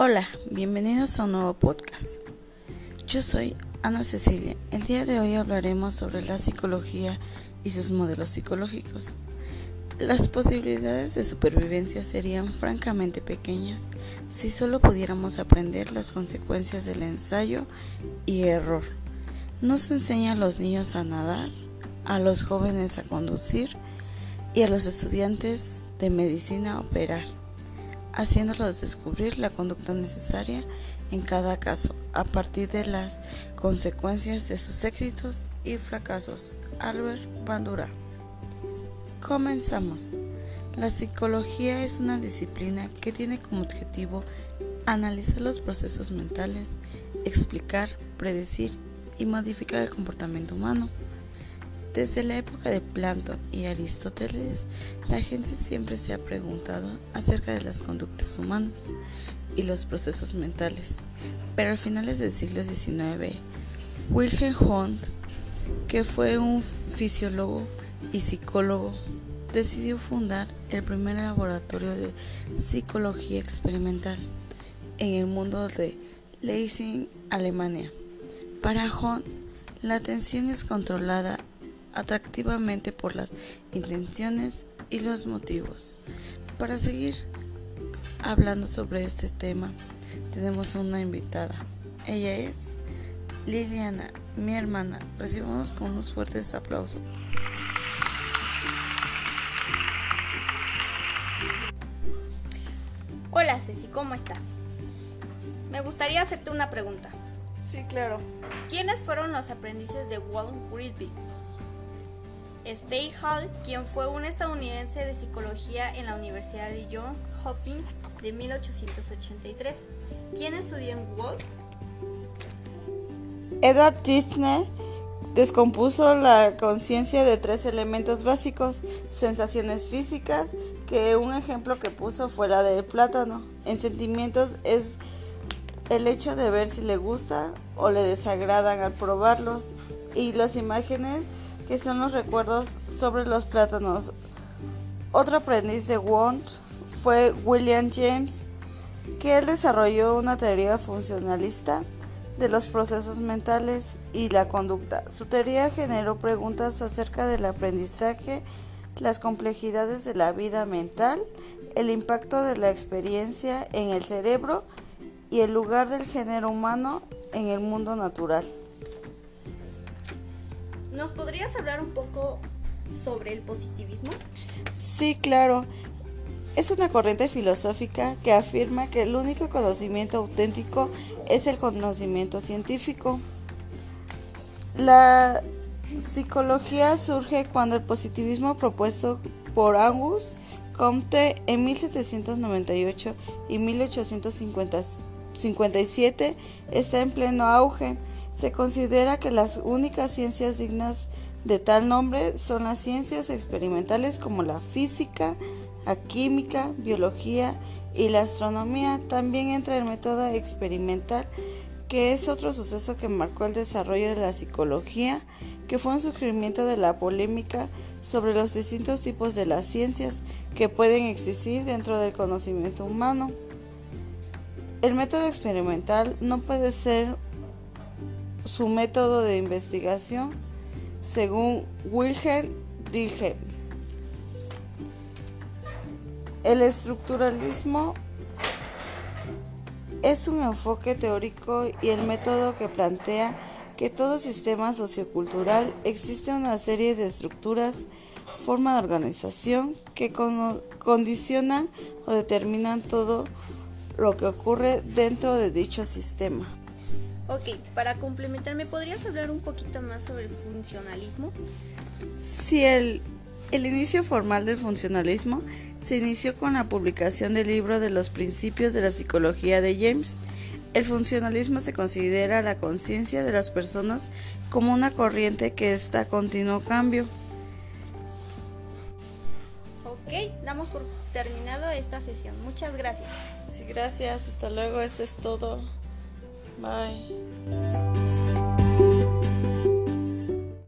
Hola, bienvenidos a un nuevo podcast. Yo soy Ana Cecilia. El día de hoy hablaremos sobre la psicología y sus modelos psicológicos. Las posibilidades de supervivencia serían francamente pequeñas si solo pudiéramos aprender las consecuencias del ensayo y error. No se enseña a los niños a nadar, a los jóvenes a conducir y a los estudiantes de medicina a operar haciéndolos descubrir la conducta necesaria en cada caso a partir de las consecuencias de sus éxitos y fracasos. Albert Bandura. Comenzamos. La psicología es una disciplina que tiene como objetivo analizar los procesos mentales, explicar, predecir y modificar el comportamiento humano. Desde la época de Platón y Aristóteles, la gente siempre se ha preguntado acerca de las conductas humanas y los procesos mentales. Pero a finales del siglo XIX, Wilhelm Hunt, que fue un fisiólogo y psicólogo, decidió fundar el primer laboratorio de psicología experimental en el mundo de Leipzig, Alemania. Para Hunt, la atención es controlada atractivamente por las intenciones y los motivos. Para seguir hablando sobre este tema, tenemos una invitada. Ella es Liliana, mi hermana. Recibamos con unos fuertes aplausos. Hola Ceci, ¿cómo estás? Me gustaría hacerte una pregunta. Sí, claro. ¿Quiénes fueron los aprendices de Walt Whitby? Stay Hall, quien fue un estadounidense de psicología en la Universidad de Johns Hopkins de 1883. ¿Quién estudió en Walt? Edward Tishner descompuso la conciencia de tres elementos básicos, sensaciones físicas, que un ejemplo que puso fue la del plátano. En sentimientos es el hecho de ver si le gusta o le desagradan al probarlos y las imágenes que son los recuerdos sobre los plátanos. Otro aprendiz de Wundt fue William James, que él desarrolló una teoría funcionalista de los procesos mentales y la conducta. Su teoría generó preguntas acerca del aprendizaje, las complejidades de la vida mental, el impacto de la experiencia en el cerebro y el lugar del género humano en el mundo natural. ¿Nos podrías hablar un poco sobre el positivismo? Sí, claro. Es una corriente filosófica que afirma que el único conocimiento auténtico es el conocimiento científico. La psicología surge cuando el positivismo propuesto por Angus Comte en 1798 y 1857 está en pleno auge. Se considera que las únicas ciencias dignas de tal nombre son las ciencias experimentales como la física, la química, biología y la astronomía. También entra el método experimental, que es otro suceso que marcó el desarrollo de la psicología, que fue un surgimiento de la polémica sobre los distintos tipos de las ciencias que pueden existir dentro del conocimiento humano. El método experimental no puede ser su método de investigación según Wilhelm Dilthey. El estructuralismo es un enfoque teórico y el método que plantea que todo sistema sociocultural existe una serie de estructuras, forma de organización que condicionan o determinan todo lo que ocurre dentro de dicho sistema. Ok, para complementar, ¿me podrías hablar un poquito más sobre el funcionalismo? Sí, el, el inicio formal del funcionalismo se inició con la publicación del libro de los principios de la psicología de James. El funcionalismo se considera la conciencia de las personas como una corriente que está a continuo cambio. Ok, damos por terminado esta sesión. Muchas gracias. Sí, gracias. Hasta luego. Esto es todo. Bye.